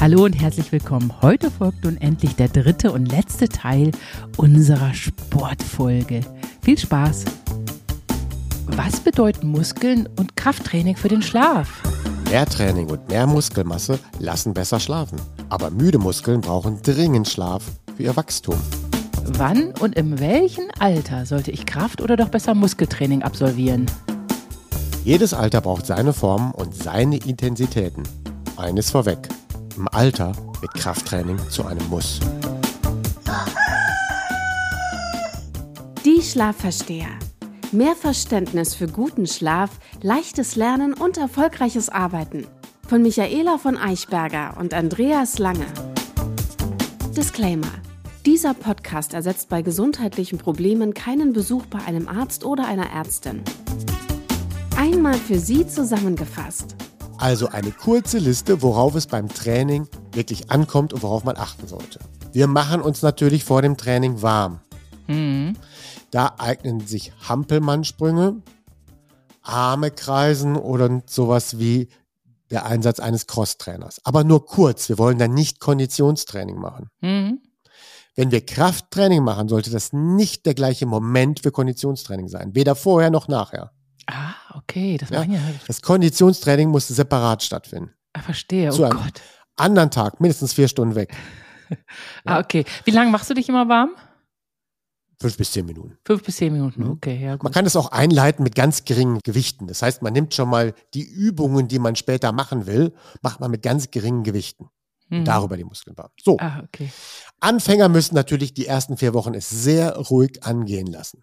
Hallo und herzlich willkommen. Heute folgt nun endlich der dritte und letzte Teil unserer Sportfolge. Viel Spaß! Was bedeuten Muskeln und Krafttraining für den Schlaf? Mehr Training und mehr Muskelmasse lassen besser schlafen. Aber müde Muskeln brauchen dringend Schlaf für ihr Wachstum. Wann und in welchem Alter sollte ich Kraft- oder doch besser Muskeltraining absolvieren? Jedes Alter braucht seine Formen und seine Intensitäten. Eines vorweg. Im Alter wird Krafttraining zu einem Muss. Die Schlafversteher. Mehr Verständnis für guten Schlaf, leichtes Lernen und erfolgreiches Arbeiten. Von Michaela von Eichberger und Andreas Lange. Disclaimer. Dieser Podcast ersetzt bei gesundheitlichen Problemen keinen Besuch bei einem Arzt oder einer Ärztin. Einmal für Sie zusammengefasst. Also eine kurze Liste, worauf es beim Training wirklich ankommt und worauf man achten sollte. Wir machen uns natürlich vor dem Training warm. Mhm. Da eignen sich Hampelmannsprünge, Arme kreisen oder sowas wie der Einsatz eines Crosstrainers. Aber nur kurz. Wir wollen dann nicht Konditionstraining machen. Mhm. Wenn wir Krafttraining machen, sollte das nicht der gleiche Moment für Konditionstraining sein. Weder vorher noch nachher. Ah, okay, das Ja. Das Konditionstraining muss separat stattfinden. Ah, verstehe. Zu Oh Gott. Anderen Tag, mindestens vier Stunden weg. Ah, okay. Wie lange machst du dich immer warm? Fünf bis zehn Minuten. Fünf bis zehn Minuten. Mhm. Okay, ja Man gut. kann das auch einleiten mit ganz geringen Gewichten. Das heißt, man nimmt schon mal die Übungen, die man später machen will, macht man mit ganz geringen Gewichten. Mhm. Darüber die Muskeln warm. So, Ah, okay. Anfänger müssen natürlich die ersten vier Wochen es sehr ruhig angehen lassen.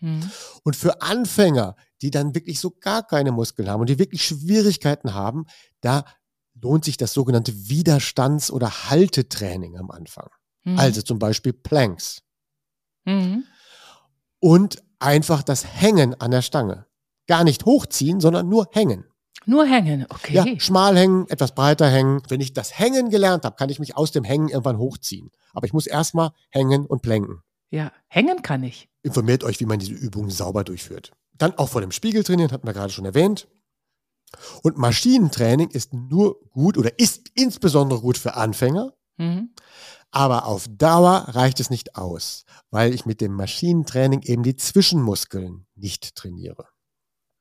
Mhm. Und für Anfänger, die dann wirklich so gar keine Muskeln haben und die wirklich Schwierigkeiten haben, da lohnt sich das sogenannte Widerstands- oder Haltetraining am Anfang. Mhm. Also zum Beispiel Planks. Mhm. Und einfach das Hängen an der Stange. Gar nicht hochziehen, sondern nur hängen. Nur hängen, okay. Ja, schmal hängen, etwas breiter hängen. Wenn ich das Hängen gelernt habe, kann ich mich aus dem Hängen irgendwann hochziehen. Aber ich muss erstmal hängen und planken. Ja, hängen kann ich. Informiert euch, wie man diese Übungen sauber durchführt. Dann auch vor dem Spiegel trainieren, hatten wir gerade schon erwähnt. Und Maschinentraining ist nur gut oder ist insbesondere gut für Anfänger, Mhm. aber auf Dauer reicht es nicht aus, weil ich mit dem Maschinentraining eben die Zwischenmuskeln nicht trainiere.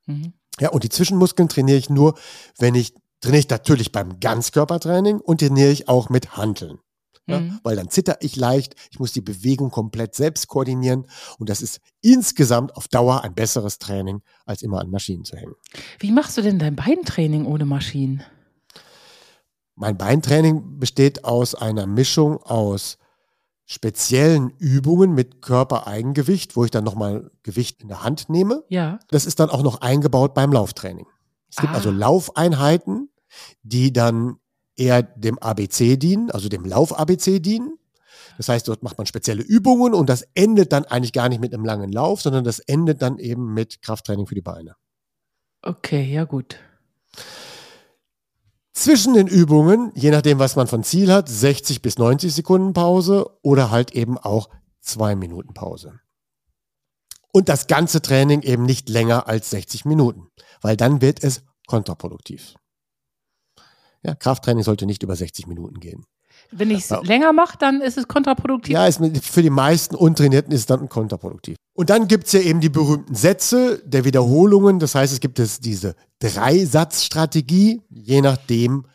Mhm. Ja, und die Zwischenmuskeln trainiere ich nur, wenn ich trainiere ich natürlich beim Ganzkörpertraining und trainiere ich auch mit Hanteln. Ja, Mhm. Weil dann zitter ich leicht, ich muss die Bewegung komplett selbst koordinieren und das ist insgesamt auf Dauer ein besseres Training, als immer an Maschinen zu hängen. Wie machst du denn dein Beintraining ohne Maschinen? Mein Beintraining besteht aus einer Mischung aus speziellen Übungen mit Körpereigengewicht, wo ich dann nochmal Gewicht in der Hand nehme. Ja. Das ist dann auch noch eingebaut beim Lauftraining. Es gibt Ah. also Laufeinheiten, die dann eher dem ABC dienen, also dem Lauf-ABC dienen. Das heißt, dort macht man spezielle Übungen und das endet dann eigentlich gar nicht mit einem langen Lauf, sondern das endet dann eben mit Krafttraining für die Beine. Okay, ja gut. Zwischen den Übungen, je nachdem, was man von Ziel hat, 60 bis 90 Sekunden Pause oder halt eben auch zwei Minuten Pause. Und das ganze Training eben nicht länger als 60 Minuten, weil dann wird es kontraproduktiv. Ja, Krafttraining sollte nicht über 60 Minuten gehen. Wenn ich es Ja. länger mache, dann ist es kontraproduktiv. Ja, ist für die meisten Untrainierten ist es dann kontraproduktiv. Und dann gibt's ja eben die berühmten Sätze der Wiederholungen. Das heißt, es gibt es diese Dreisatzstrategie. Je nachdem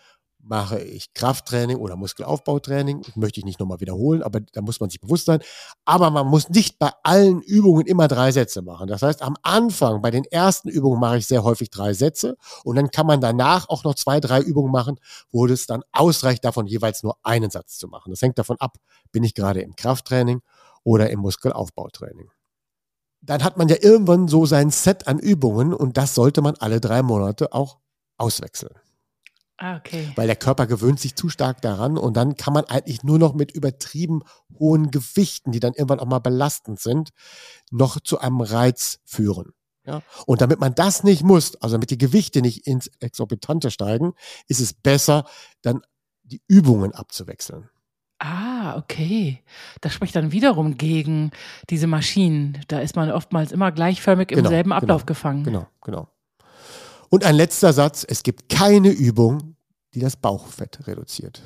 mache ich Krafttraining oder Muskelaufbautraining. Das möchte ich nicht nochmal wiederholen, aber da muss man sich bewusst sein. Aber man muss nicht bei allen Übungen immer drei Sätze machen. Das heißt, am Anfang, bei den ersten Übungen mache ich sehr häufig drei Sätze und dann kann man danach auch noch zwei, drei Übungen machen, wo es dann ausreicht, davon jeweils nur einen Satz zu machen. Das hängt davon ab, bin ich gerade im Krafttraining oder im Muskelaufbautraining. Dann hat man ja irgendwann so sein Set an Übungen und das sollte man alle drei Monate auch auswechseln. Ah, okay. Weil der Körper gewöhnt sich zu stark daran und dann kann man eigentlich nur noch mit übertrieben hohen Gewichten, die dann irgendwann auch mal belastend sind, noch zu einem Reiz führen. Ja? Und damit man das nicht muss, also damit die Gewichte nicht ins Exorbitante steigen, ist es besser, dann die Übungen abzuwechseln. Ah, okay. Das spricht dann wiederum gegen diese Maschinen. Da ist man oftmals immer gleichförmig im Genau, selben Ablauf genau, gefangen. Genau, genau. Und ein letzter Satz, es gibt keine Übung, die das Bauchfett reduziert.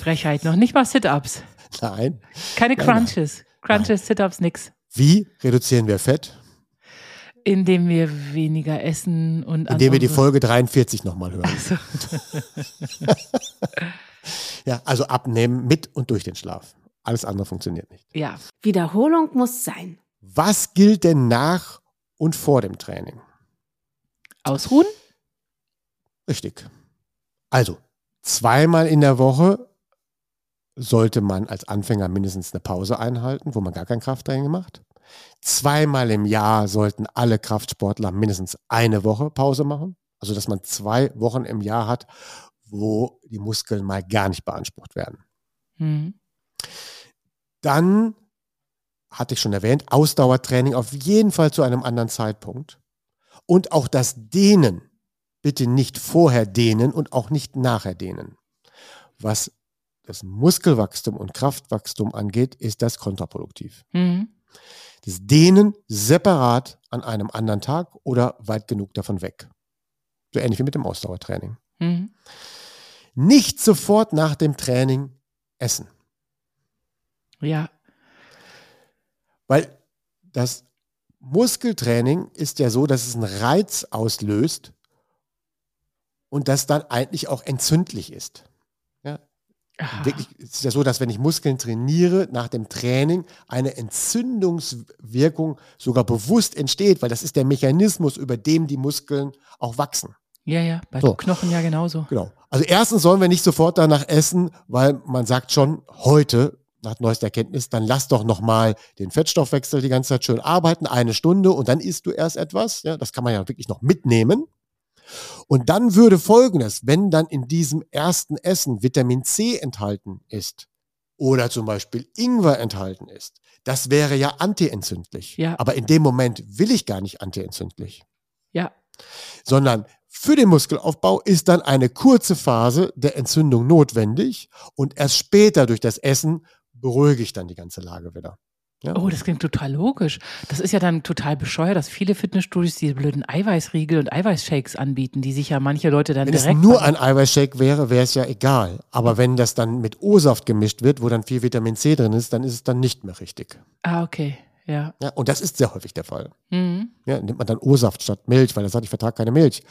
Frechheit, noch nicht mal Sit-Ups. Nein. Keine Crunches. Crunches, Sit-Ups, nix. Wie reduzieren wir Fett? Indem wir weniger essen und Indem wir die Folge 43 nochmal hören. Also, Ja, also abnehmen mit und durch den Schlaf. Alles andere funktioniert nicht. ja, Wiederholung muss sein. Was gilt denn nach und vor dem Training? ausruhen? Richtig. Also, zweimal in der Woche sollte man als Anfänger mindestens eine Pause einhalten, wo man gar kein Krafttraining macht. Zweimal im Jahr sollten alle Kraftsportler mindestens eine Woche Pause machen. Also, dass man zwei Wochen im Jahr hat, wo die Muskeln mal gar nicht beansprucht werden. Hm. Dann hatte ich schon erwähnt, Ausdauertraining auf jeden Fall zu einem anderen Zeitpunkt. Und auch das Dehnen, bitte nicht vorher dehnen und auch nicht nachher dehnen. Was das Muskelwachstum und Kraftwachstum angeht, ist das kontraproduktiv. Hm. Das Dehnen separat an einem anderen Tag oder weit genug davon weg. So ähnlich wie mit dem Ausdauertraining. Hm. Nicht sofort nach dem Training essen. Ja, Weil das Muskeltraining ist ja so, dass es einen Reiz auslöst und das dann eigentlich auch entzündlich ist. Ja, wirklich es ist ja so, dass wenn ich Muskeln trainiere, nach dem Training eine Entzündungswirkung sogar bewusst entsteht, weil das ist der Mechanismus, über dem die Muskeln auch wachsen. Ja, ja, bei So. Knochen ja genauso. Genau. Also erstens sollen wir nicht sofort danach essen, weil man sagt schon heute nach neuester Erkenntnis, dann lass doch noch mal den Fettstoffwechsel die ganze Zeit schön arbeiten, eine Stunde und dann isst du erst etwas. Ja, das kann man ja wirklich noch mitnehmen. Und dann würde Folgendes, wenn dann in diesem ersten Essen Vitamin C enthalten ist oder zum Beispiel Ingwer enthalten ist, das wäre ja antientzündlich. Ja. Aber in dem Moment will ich gar nicht antientzündlich Ja, sondern für den Muskelaufbau ist dann eine kurze Phase der Entzündung notwendig und erst später durch das Essen beruhige ich dann die ganze Lage wieder. Ja? Oh, das klingt total logisch. Das ist ja dann total bescheuert, dass viele Fitnessstudios diese blöden Eiweißriegel und Eiweißshakes anbieten, die sich ja manche Leute dann wenn es direkt. nur ein Eiweißshake wäre, wäre es ja egal. Aber wenn das dann mit O-Saft gemischt wird, wo dann viel Vitamin C drin ist, dann ist es dann nicht mehr richtig. ah, okay. Ja. Ja? Und das ist sehr häufig der Fall. Mhm. Ja, nimmt man dann O-Saft statt Milch, weil er sagt, ich vertrage keine Milch.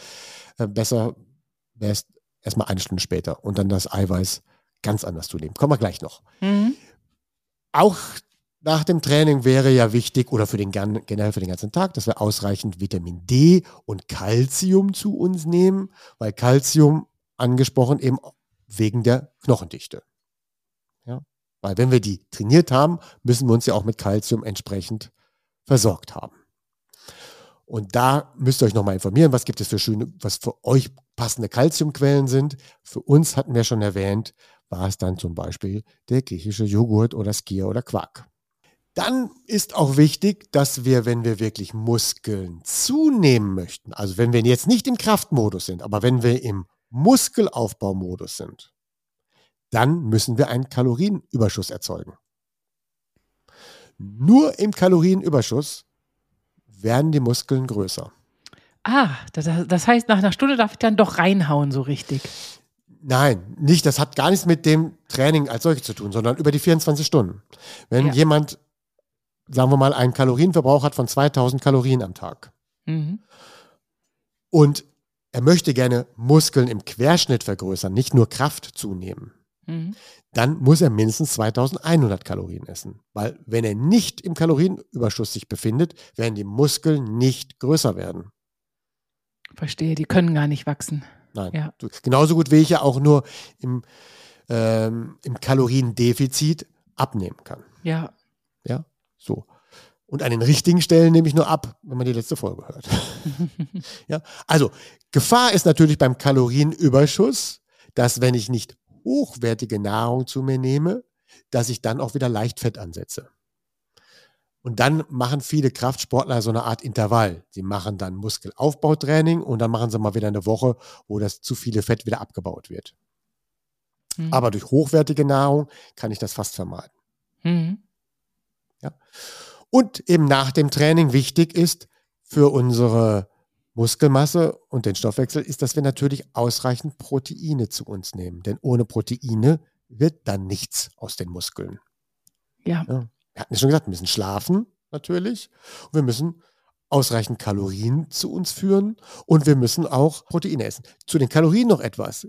Äh, besser wäre es erstmal eine Stunde später und dann das Eiweiß ganz anders zu nehmen. Kommen wir gleich noch. Mhm. auch nach dem Training wäre ja wichtig oder für den generell für den ganzen Tag, dass wir ausreichend Vitamin D und Calcium zu uns nehmen, weil Calcium angesprochen eben wegen der Knochendichte. Ja? Weil wenn wir die trainiert haben, müssen wir uns ja auch mit Calcium entsprechend versorgt haben. Und da müsst ihr euch nochmal informieren, was gibt es für schöne, was für euch passende Calciumquellen sind. Für uns hatten wir schon erwähnt, war es dann zum Beispiel der griechische Joghurt oder Skier oder Quark. Dann ist auch wichtig, dass wir, wenn wir wirklich Muskeln zunehmen möchten, also wenn wir jetzt nicht im Kraftmodus sind, aber wenn wir im Muskelaufbaumodus sind, dann müssen wir einen Kalorienüberschuss erzeugen. Nur im Kalorienüberschuss werden die Muskeln größer. Ah, das, das heißt, nach einer Stunde darf ich dann doch reinhauen, so richtig. Nein, nicht. Das hat gar nichts mit dem Training als solches zu tun, sondern über die 24 Stunden. Wenn Ja. jemand, sagen wir mal, einen Kalorienverbrauch hat von 2000 Kalorien am Tag Mhm. und er möchte gerne Muskeln im Querschnitt vergrößern, nicht nur Kraft zunehmen, Mhm. dann muss er mindestens 2100 Kalorien essen. Weil wenn er nicht im Kalorienüberschuss sich befindet, werden die Muskeln nicht größer werden. Verstehe, die können gar nicht wachsen. Nein. Ja. Genauso gut wie ich ja auch nur im, ähm, im Kaloriendefizit abnehmen kann. Ja. So. Und an den richtigen Stellen nehme ich nur ab, wenn man die letzte Folge hört. ja, also Gefahr ist natürlich beim Kalorienüberschuss, dass wenn ich nicht hochwertige Nahrung zu mir nehme, dass ich dann auch wieder leicht Fett ansetze. Und dann machen viele Kraftsportler so eine Art Intervall. Sie machen dann Muskelaufbautraining und dann machen sie mal wieder eine Woche, wo das zu viele Fett wieder abgebaut wird. Mhm. Aber durch hochwertige Nahrung kann ich das fast vermeiden. Mhm. Und eben nach dem Training wichtig ist für unsere Muskelmasse und den Stoffwechsel, ist, dass wir natürlich ausreichend Proteine zu uns nehmen. Denn ohne Proteine wird dann nichts aus den Muskeln. Ja. Ja. Wir hatten ja schon gesagt, wir müssen schlafen natürlich. Und wir müssen ausreichend Kalorien zu uns führen und wir müssen auch Proteine essen. Zu den Kalorien noch etwas.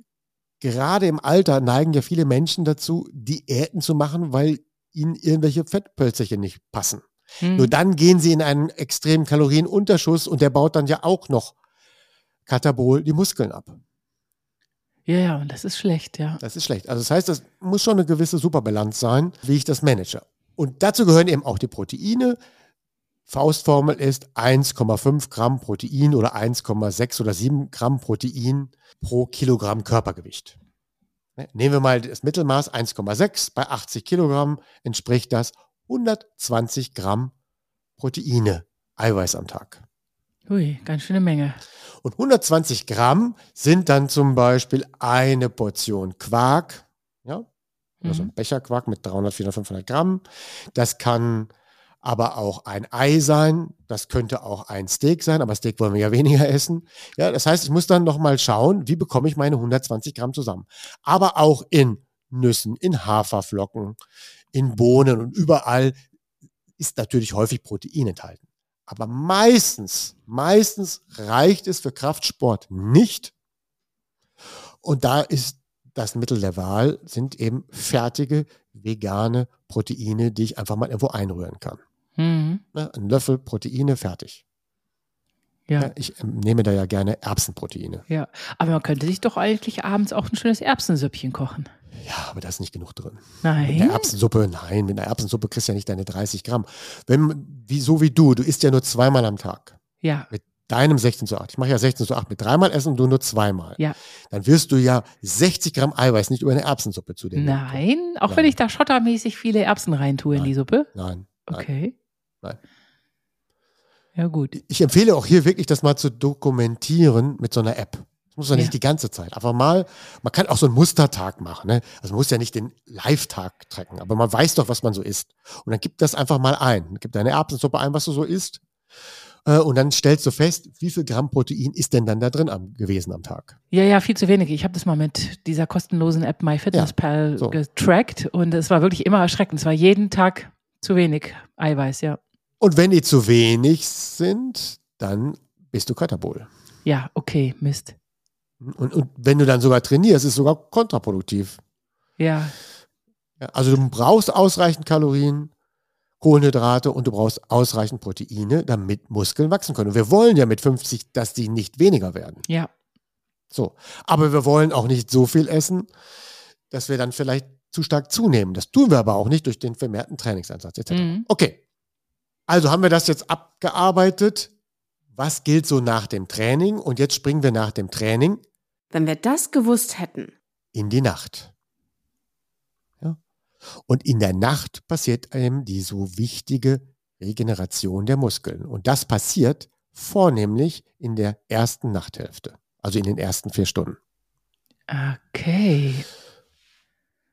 Gerade im Alter neigen ja viele Menschen dazu, Diäten zu machen, weil ihnen irgendwelche Fettpölzerchen nicht passen. Mhm. Nur dann gehen sie in einen extremen Kalorienunterschuss und der baut dann ja auch noch Katabol die Muskeln ab. Ja, ja, und das ist schlecht, ja. Das ist schlecht. Also das heißt, das muss schon eine gewisse Superbalance sein, wie ich das manage. Und dazu gehören eben auch die Proteine. Faustformel ist 1,5 Gramm Protein oder 1,6 oder 7 Gramm Protein pro Kilogramm Körpergewicht. Ne, Nehmen wir mal das Mittelmaß 1,6. Bei 80 Kilogramm entspricht das 120 Gramm Proteine, Eiweiß am Tag. Ui, ganz schöne Menge. Und 120 Gramm sind dann zum Beispiel eine Portion Quark, ja, also Mhm. ein Becher Quark mit 300, 400, 500 Gramm. Das kann aber auch ein Ei sein, das könnte auch ein Steak sein, aber Steak wollen wir ja weniger essen. Ja, das heißt, ich muss dann nochmal schauen, wie bekomme ich meine 120 Gramm zusammen. Aber auch in Nüssen, in Haferflocken, in Bohnen und überall ist natürlich häufig Protein enthalten. Aber meistens, meistens reicht es für Kraftsport nicht. Und da ist das Mittel der Wahl, sind eben fertige vegane Proteine, die ich einfach mal irgendwo einrühren kann. Mhm. Ne, Ein Löffel Proteine, fertig. Ja. Ich ähm, nehme da ja gerne Erbsenproteine. Ja, aber man könnte sich doch eigentlich abends auch ein schönes Erbsensüppchen kochen. Ja, aber da ist nicht genug drin. Mit Nein. einer Erbsensuppe, nein, mit einer Erbsensuppe kriegst du ja nicht deine 30 Gramm. Wenn, wie, so wie du, du isst ja nur zweimal am Tag. Ja, Mit deinem 16 zu 8. Ich mache ja 16 zu 8 mit dreimal essen und du nur zweimal. Ja. Dann wirst du ja 60 Gramm Eiweiß nicht über eine Erbsensuppe zu dir nehmen. nein, auch Nein. wenn ich da schottermäßig viele Erbsen reintue in die Nein. Suppe. Nein. nein. Okay. Nein. Ja, gut. Ich empfehle auch hier wirklich, das mal zu dokumentieren mit so einer App. Das muss man Ja. nicht die ganze Zeit. Einfach mal, man kann auch so einen Mustertag machen. Ne? Also man muss ja nicht den Live-Tag tracken, aber man weiß doch, was man so isst. Und dann gibt das einfach mal ein. Gib deine Erbsensuppe ein, was du so isst. Äh, Und dann stellst du fest, wie viel Gramm Protein ist denn dann da drin am, gewesen am Tag. Ja, ja, viel zu wenig. Ich habe das mal mit dieser kostenlosen App MyFitnessPal so. getrackt und es war wirklich immer erschreckend. Es war jeden Tag zu wenig Eiweiß, ja. Und wenn die zu wenig sind, dann bist du Katabol. Ja, okay, Mist. Und, und wenn du dann sogar trainierst, ist es sogar kontraproduktiv. Ja, also du brauchst ausreichend Kalorien, Kohlenhydrate und du brauchst ausreichend Proteine, damit Muskeln wachsen können. Und wir wollen ja mit 50, dass die nicht weniger werden. ja. So. Aber wir wollen auch nicht so viel essen, dass wir dann vielleicht zu stark zunehmen. Das tun wir aber auch nicht durch den vermehrten Trainingseinsatz etc. Mhm. Okay. Also haben wir das jetzt abgearbeitet. Was gilt so nach dem Training? Und jetzt springen wir nach dem Training Wenn wir das gewusst hätten. in die Nacht. Ja? Und in der Nacht passiert eben die so wichtige Regeneration der Muskeln. Und das passiert vornehmlich in der ersten Nachthälfte, also in den ersten vier Stunden. Okay.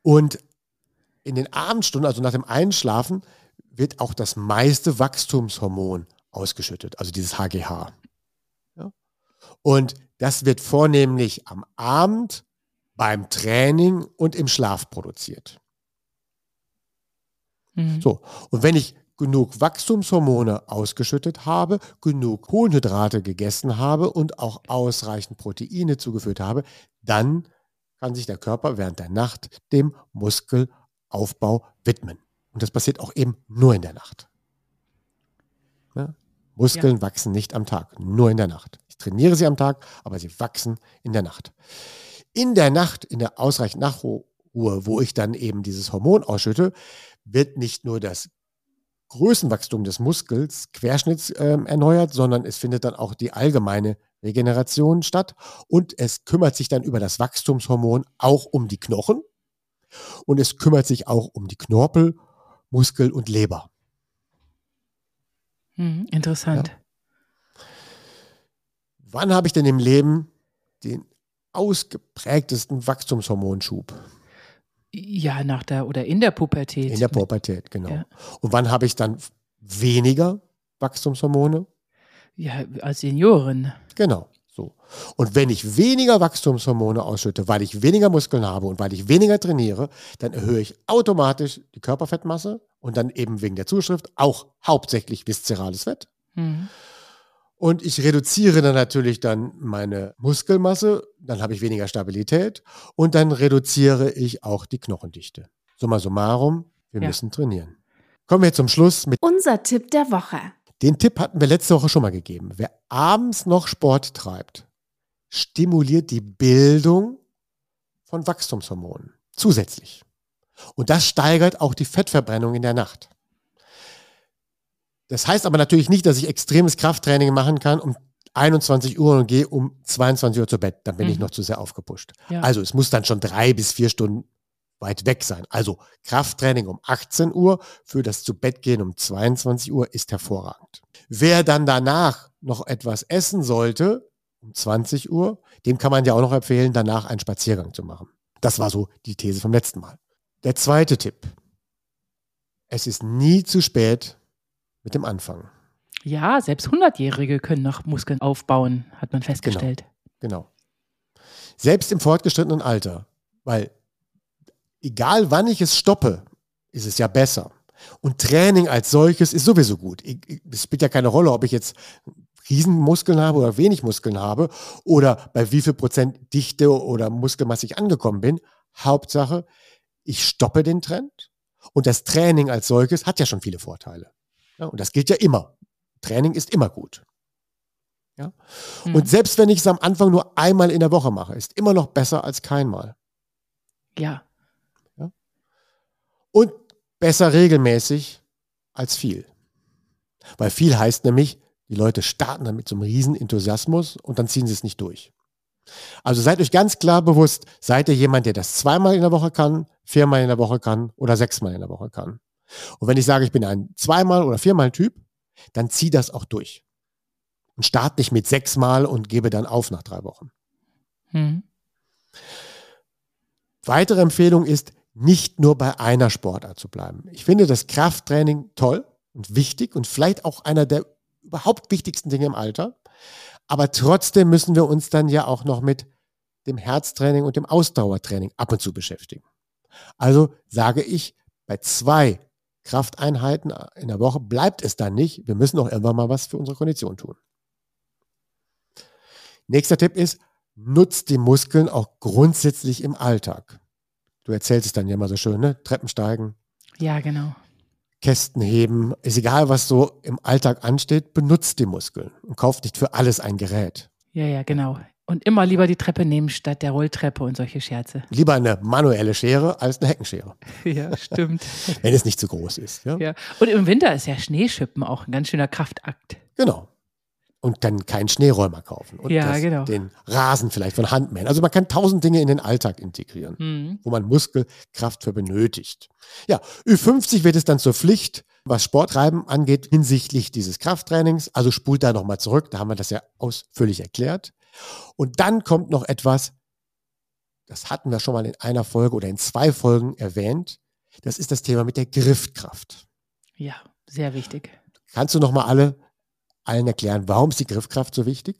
Und in den Abendstunden, also nach dem Einschlafen, wird auch das meiste Wachstumshormon ausgeschüttet, also dieses HGH. Ja? Und das wird vornehmlich am Abend, beim Training und im Schlaf produziert. Mhm. So, und wenn ich genug Wachstumshormone ausgeschüttet habe, genug Kohlenhydrate gegessen habe und auch ausreichend Proteine zugeführt habe, dann kann sich der Körper während der Nacht dem Muskelaufbau widmen. Und das passiert auch eben nur in der Nacht. Ja? Muskeln wachsen nicht am Tag, nur in der Nacht. Ich trainiere sie am Tag, aber sie wachsen in der Nacht. In der Nacht, in der ausreichend Nachruhe, wo ich dann eben dieses Hormon ausschütte, wird nicht nur das Größenwachstum des Muskels Querschnitts ähm, erneuert, sondern es findet dann auch die allgemeine Regeneration statt und es kümmert sich dann über das Wachstumshormon auch um die Knochen und es kümmert sich auch um die Knorpel, Muskel und Leber. Mhm. Interessant. Wann habe ich denn im Leben den ausgeprägtesten Wachstumshormonschub? Ja, nach der oder in der Pubertät. In der Pubertät, genau. Ja. Und wann habe ich dann weniger Wachstumshormone? Ja, als Seniorin. Genau. So. Und wenn ich weniger Wachstumshormone ausschütte, weil ich weniger Muskeln habe und weil ich weniger trainiere, dann erhöhe ich automatisch die Körperfettmasse und dann eben wegen der Zuschrift auch hauptsächlich viszerales Fett. Mhm. Und ich reduziere dann natürlich dann meine Muskelmasse, dann habe ich weniger Stabilität und dann reduziere ich auch die Knochendichte. Summa summarum, wir Ja. müssen trainieren. Kommen wir zum Schluss mit Unser Tipp der Woche. Den Tipp hatten wir letzte Woche schon mal gegeben. Wer abends noch Sport treibt, stimuliert die Bildung von Wachstumshormonen zusätzlich. Und das steigert auch die Fettverbrennung in der Nacht. Das heißt aber natürlich nicht, dass ich extremes Krafttraining machen kann um 21 Uhr und gehe um 22 Uhr zu Bett. Dann bin ich Mhm. noch zu sehr aufgepusht. Ja. Also es muss dann schon drei bis vier Stunden weit weg sein. Also Krafttraining um 18 Uhr für das zu Bett gehen um 22 Uhr ist hervorragend. Wer dann danach noch etwas essen sollte, um 20 Uhr, dem kann man ja auch noch empfehlen, danach einen Spaziergang zu machen. Das war so die These vom letzten Mal. Der zweite Tipp. Es ist nie zu spät mit dem Anfang. Ja, selbst 100-Jährige können noch Muskeln aufbauen, hat man festgestellt. Genau. Selbst im fortgeschrittenen Alter. Weil egal wann ich es stoppe, ist es ja besser. Und Training als solches ist sowieso gut. Es spielt ja keine Rolle, ob ich jetzt Riesenmuskeln habe oder wenig Muskeln habe oder bei wie viel Prozent Dichte oder Muskelmasse ich angekommen bin. Hauptsache, ich stoppe den Trend und das Training als solches hat ja schon viele Vorteile. Ja, und das gilt ja immer. Training ist immer gut. Ja? Mhm. Und selbst wenn ich es am Anfang nur einmal in der Woche mache, ist immer noch besser als keinmal. ja, Und besser regelmäßig als viel. Weil viel heißt nämlich, die Leute starten dann mit so einem riesen Enthusiasmus und dann ziehen sie es nicht durch. Also seid euch ganz klar bewusst, seid ihr jemand, der das zweimal in der Woche kann, viermal in der Woche kann oder sechsmal in der Woche kann. Und wenn ich sage, ich bin ein zweimal oder viermal Typ, dann zieh das auch durch. Und start nicht mit sechsmal und gebe dann auf nach drei Wochen. mhm. Weitere Empfehlung ist, nicht nur bei einer Sportart zu bleiben. Ich finde das Krafttraining toll und wichtig und vielleicht auch einer der überhaupt wichtigsten Dinge im Alter. Aber trotzdem müssen wir uns dann ja auch noch mit dem Herztraining und dem Ausdauertraining ab und zu beschäftigen. Also sage ich, bei zwei Krafteinheiten in der Woche bleibt es dann nicht. Wir müssen auch irgendwann mal was für unsere Kondition tun. Nächster Tipp ist, nutzt die Muskeln auch grundsätzlich im Alltag. Du erzählst es dann ja immer so schön, ne? Treppen steigen, ja, genau. Kästen heben, ist egal, was so im Alltag ansteht, benutzt die Muskeln und kauft nicht für alles ein Gerät. Ja, ja, genau. Und immer lieber die Treppe nehmen statt der Rolltreppe und solche Scherze. Lieber eine manuelle Schere als eine Heckenschere, Ja, stimmt. wenn es nicht zu groß ist. Ja? ja. Und im Winter ist ja Schneeschippen auch ein ganz schöner Kraftakt. Genau. Und dann keinen Schneeräumer kaufen. Und Ja, das, genau. den Rasen vielleicht von Hand mähen. Also man kann tausend Dinge in den Alltag integrieren. Mhm. wo man Muskelkraft für benötigt. Ja, Ü50 wird es dann zur Pflicht, was Sporttreiben angeht, hinsichtlich dieses Krafttrainings. Also spult da nochmal zurück, da haben wir das ja ausführlich erklärt. Und dann kommt noch etwas, das hatten wir schon mal in einer Folge oder in zwei Folgen erwähnt. Das ist das Thema mit der Griffkraft. Ja, sehr wichtig. Kannst du nochmal alle, allen erklären, warum ist die Griffkraft so wichtig?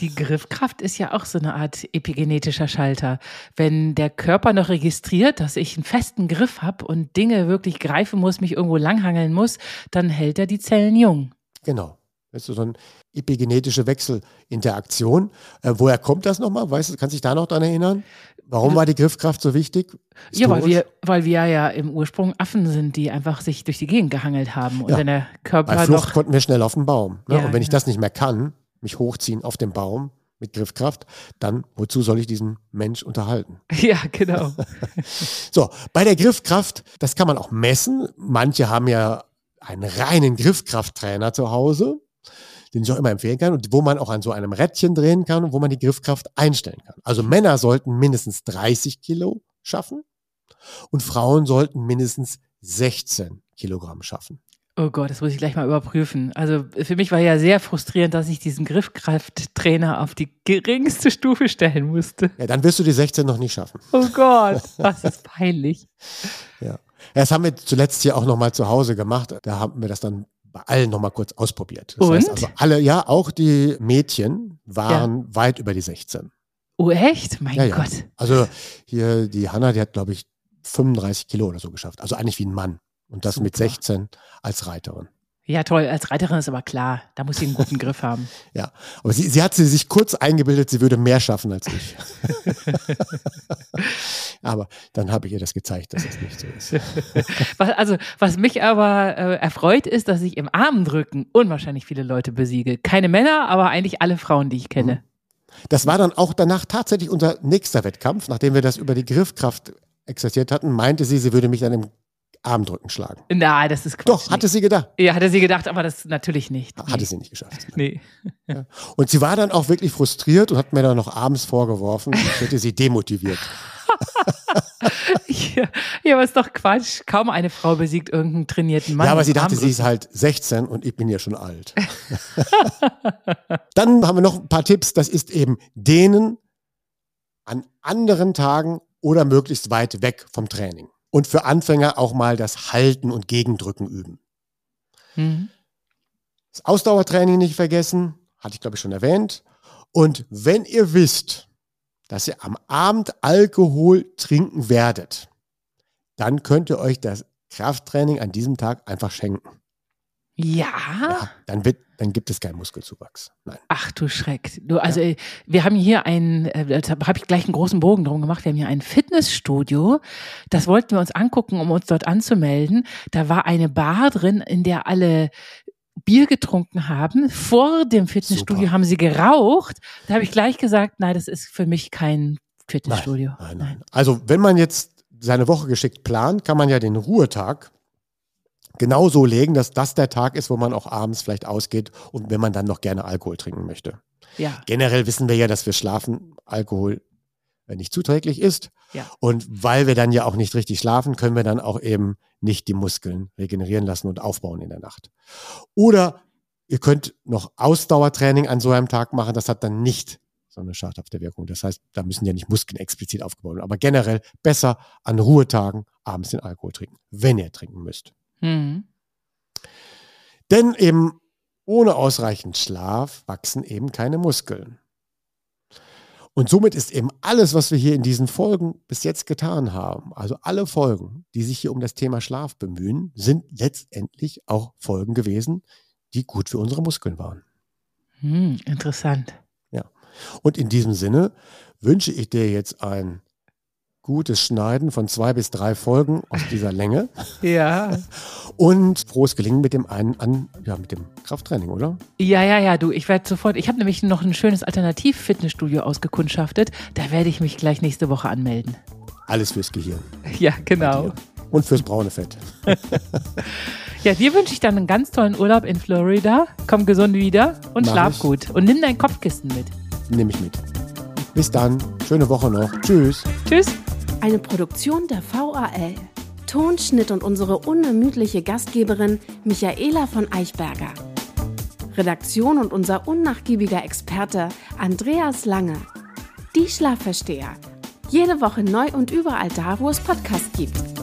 Die Griffkraft ist ja auch so eine Art epigenetischer Schalter. Wenn der Körper noch registriert, dass ich einen festen Griff habe und Dinge wirklich greifen muss, mich irgendwo langhangeln muss, dann hält er die Zellen jung. Genau. Das ist so eine epigenetische Wechselinteraktion. Äh, woher kommt das nochmal? Weißt du, kannst du dich da noch dran erinnern? Warum war die Griffkraft so wichtig? Ja, weil Historisch? wir, weil wir ja im Ursprung Affen sind, die einfach sich durch die Gegend gehangelt haben. Und Ja. der Körper Bei Flucht konnten wir schnell auf den Baum. Ne? Ja, und wenn ich genau. das nicht mehr kann, mich hochziehen auf den Baum mit Griffkraft, dann wozu soll ich diesen Mensch unterhalten? Ja, genau. So, bei der Griffkraft, das kann man auch messen. Manche haben ja einen reinen Griffkrafttrainer zu Hause, den ich auch immer empfehlen kann und wo man auch an so einem Rädchen drehen kann und wo man die Griffkraft einstellen kann. Also Männer sollten mindestens 30 Kilo schaffen und Frauen sollten mindestens 16 Kilogramm schaffen. Oh Gott, das muss ich gleich mal überprüfen. Also für mich war ja sehr frustrierend, dass ich diesen Griffkrafttrainer auf die geringste Stufe stellen musste. Ja, dann wirst du die 16 noch nicht schaffen. Oh Gott, das ist peinlich. Ja. Das haben wir zuletzt hier auch nochmal zu Hause gemacht. Da haben wir das dann bei allen nochmal kurz ausprobiert. Das Und? heißt also alle, ja, auch die Mädchen waren weit über die 16. Oh, echt? Mein Ja, ja. Gott. Also hier die Hanna, die hat, glaube ich, 35 Kilo oder so geschafft. Also eigentlich wie ein Mann. Und das mit Super. 16 als Reiterin. Ja, toll. Als Reiterin ist aber klar, da muss sie einen guten Griff haben. Ja, aber sie, sie hat sie sich kurz eingebildet, sie würde mehr schaffen als ich. aber dann habe ich ihr das gezeigt, dass es nicht so ist. Was, also, was mich aber äh, erfreut, ist, dass ich im Armdrücken unwahrscheinlich viele Leute besiege. Keine Männer, aber eigentlich alle Frauen, die ich kenne. Das war dann auch danach tatsächlich unser nächster Wettkampf, nachdem wir das über die Griffkraft exerziert hatten, meinte sie, sie würde mich dann im Armdrücken schlagen. Na, das ist Quatsch. Doch, hatte sie gedacht. Ja, hatte sie gedacht, aber das natürlich nicht. Nee. Hatte sie nicht geschafft. Nee. Und sie war dann auch wirklich frustriert und hat mir dann noch abends vorgeworfen, ich hätte sie demotiviert. Ja, ja, aber ist doch Quatsch. Kaum eine Frau besiegt irgendeinen trainierten Mann. ja, aber sie dachte, sie ist halt 16 und ich bin ja schon alt. Dann haben wir noch ein paar Tipps. Das ist eben denen an anderen Tagen oder möglichst weit weg vom Training. Und für Anfänger auch mal das Halten und Gegendrücken üben. Mhm. Das Ausdauertraining nicht vergessen, hatte ich glaube ich schon erwähnt. Und wenn ihr wisst, dass ihr am Abend Alkohol trinken werdet, dann könnt ihr euch das Krafttraining an diesem Tag einfach schenken. Ja? Ja, dann, wird, dann gibt es keinen Muskelzuwachs. Nein. Ach du Schreck. Du, also äh, wir haben hier ein, äh, da habe ich gleich einen großen Bogen drum gemacht, wir haben hier ein Fitnessstudio. Das wollten wir uns angucken, um uns dort anzumelden. Da war eine Bar drin, in der alle Bier getrunken haben. Vor dem Fitnessstudio Super. haben sie geraucht. Da habe ich gleich gesagt, nein, das ist für mich kein Fitnessstudio. Nein, nein. Also wenn man jetzt seine Woche geschickt plant, kann man ja den Ruhetag genau so legen, dass das der Tag ist, wo man auch abends vielleicht ausgeht und wenn man dann noch gerne Alkohol trinken möchte. Ja, Generell wissen wir ja, dass wir schlafen Alkohol äh, nicht zuträglich ist. Ja. Und weil wir dann ja auch nicht richtig schlafen, können wir dann auch eben nicht die Muskeln regenerieren lassen und aufbauen in der Nacht. Oder ihr könnt noch Ausdauertraining an so einem Tag machen. Das hat dann nicht so eine schadhafte Wirkung. Das heißt, da müssen ja nicht Muskeln explizit aufgebaut werden. Aber generell besser an Ruhetagen abends den Alkohol trinken, wenn ihr trinken müsst. Mhm. Denn eben ohne ausreichend Schlaf wachsen eben keine Muskeln. Und somit ist eben alles, was wir hier in diesen Folgen bis jetzt getan haben, also alle Folgen, die sich hier um das Thema Schlaf bemühen, sind letztendlich auch Folgen gewesen, die gut für unsere Muskeln waren. Hm, interessant. Und in diesem Sinne wünsche ich dir jetzt ein gutes Schneiden von zwei bis drei Folgen aus dieser Länge Ja. und frohes Gelingen mit dem einen an, ja, mit dem Krafttraining, oder? Ja, ja, ja, du, ich werde sofort, ich habe nämlich noch ein schönes Alternativ-Fitnessstudio ausgekundschaftet. Da werde ich mich gleich nächste Woche anmelden. Alles fürs Gehirn. Ja, genau. Und fürs braune Fett. Ja, dir wünsche ich dann einen ganz tollen Urlaub in Florida. Komm gesund wieder und Mach schlaf ich. gut. Und nimm dein Kopfkissen mit. Nehme ich mit. Bis dann. Schöne Woche noch. Tschüss. Tschüss. Eine Produktion der VAL. Tonschnitt und unsere unermüdliche Gastgeberin Michaela von Eichberger. Redaktion und unser unnachgiebiger Experte Andreas Lange. Die Schlafversteher. Jede Woche neu und überall da, wo es Podcasts gibt.